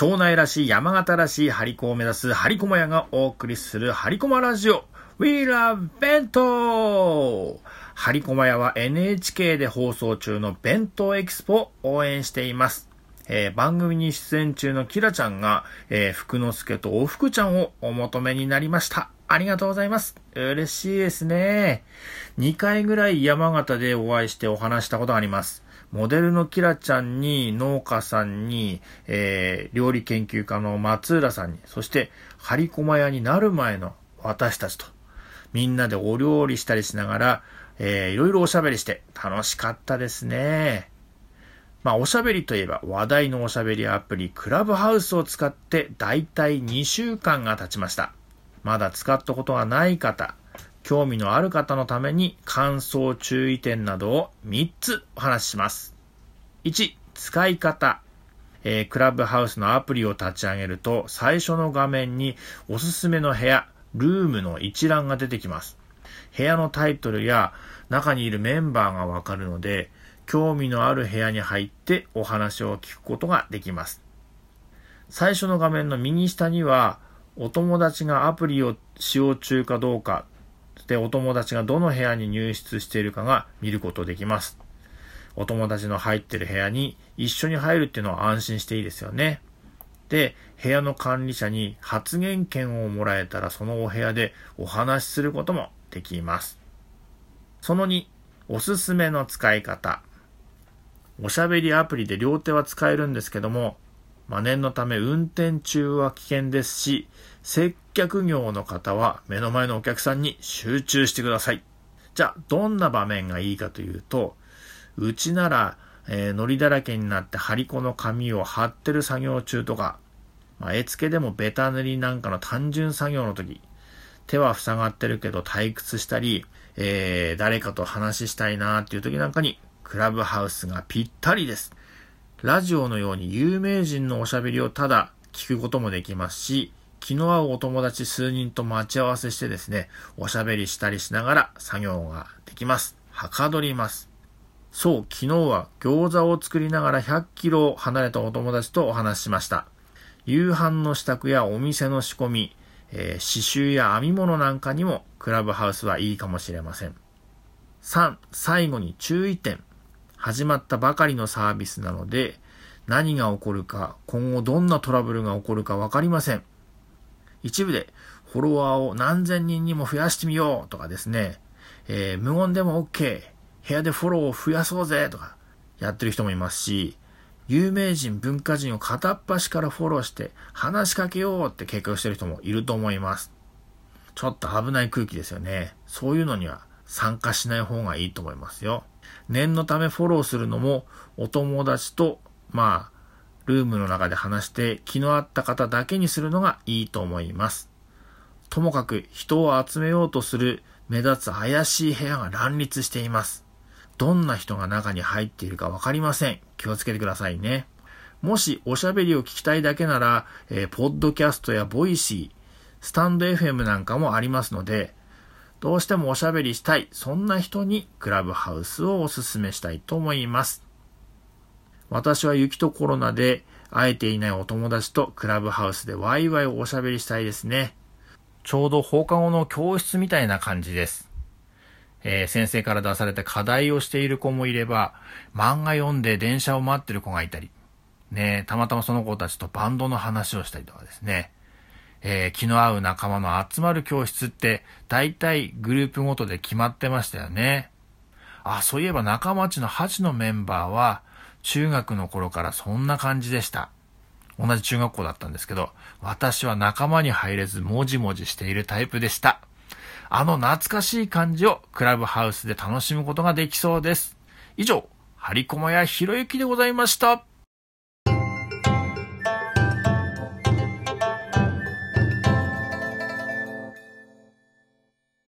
庄内らしい山形らしいハリコを目指すハリコマ屋がお送りするハリコマラジオ We Love 弁当ハリコマ屋は NHK で放送中の弁当エキスポを応援しています。えー、番組に出演中のキラちゃんが、えー、福之助とお福ちゃんをお求めになりました。ありがとうございます。嬉しいですね。2回ぐらい山形でお会いしてお話したことがあります。モデルのキラちゃんに、農家さんに、えー、料理研究家の松浦さんに、そして、張り駒屋になる前の私たちと、みんなでお料理したりしながら、えー、いろいろおしゃべりして楽しかったですね。まあ、おしゃべりといえば話題のおしゃべりアプリクラブハウスを使ってだいたい2週間が経ちました。まだ使ったことがない方、興味のある方のために感想注意点などを3つお話しします。1、使い方。えー、クラブハウスのアプリを立ち上げると最初の画面におすすめの部屋、ルームの一覧が出てきます。部屋のタイトルや中にいるメンバーがわかるので、興味のある部屋に入ってお話を聞くことができます。最初の画面の右下には、お友達がアプリを使用中かどうか、で、お友達がどの部屋に入室しているかが見ることできます。お友達の入ってる部屋に一緒に入るっていうのは安心していいですよね。で、部屋の管理者に発言権をもらえたらそのお部屋でお話しすることもできます。その2、おすすめの使い方。おしゃべりアプリで両手は使えるんですけども、ま、念のため運転中は危険ですし、接客業の方は目の前のお客さんに集中してください。じゃあ、どんな場面がいいかというと、うちなら、えー、糊だらけになって張り子の紙を貼ってる作業中とか、まあ、絵付けでもベタ塗りなんかの単純作業の時、手は塞がってるけど退屈したり、えー、誰かと話したいなーっていう時なんかに、クラブハウスがぴったりです。ラジオのように有名人のおしゃべりをただ聞くこともできますし、気の合うお友達数人と待ち合わせしてですね、おしゃべりしたりしながら作業ができます。はかどります。そう、昨日は餃子を作りながら100キロ離れたお友達とお話ししました。夕飯の支度やお店の仕込み、えー、刺繍や編み物なんかにもクラブハウスはいいかもしれません。3、最後に注意点。始まったばかりのサービスなので、何が起こるか、今後どんなトラブルが起こるかわかりません。一部でフォロワーを何千人にも増やしてみようとかですね、えー、無言でも OK、部屋でフォローを増やそうぜとかやってる人もいますし、有名人、文化人を片っ端からフォローして話しかけようって計画してる人もいると思います。ちょっと危ない空気ですよね。そういうのには参加しない方がいいと思いますよ。念のためフォローするのもお友達と、まあ、ルームの中で話して気の合った方だけにするのがいいと思います。ともかく人を集めようとする目立つ怪しい部屋が乱立しています。どんな人が中に入っているかわかりません。気をつけてくださいね。もしおしゃべりを聞きたいだけなら、えー、ポッドキャストや Voicy、 stand.fm なんかもありますので、どうしてもおしゃべりしたい、そんな人にクラブハウスをお勧めしたいと思います。私は雪とコロナで会えていないお友達とクラブハウスでワイワイおしゃべりしたいですね。ちょうど放課後の教室みたいな感じです。えー、先生から出された課題をしている子もいれば、漫画読んで電車を待ってる子がいたり、ねたまたまその子たちとバンドの話をしたりとかですね。えー、気の合う仲間の集まる教室って、大体グループごとで決まってましたよね。あ、そういえば仲間ちの8のメンバーは、中学の頃からそんな感じでした。同じ中学校だったんですけど、私は仲間に入れずもじもじしているタイプでした。あの懐かしい感じをクラブハウスで楽しむことができそうです。以上、ハリコマやひろゆきでございました。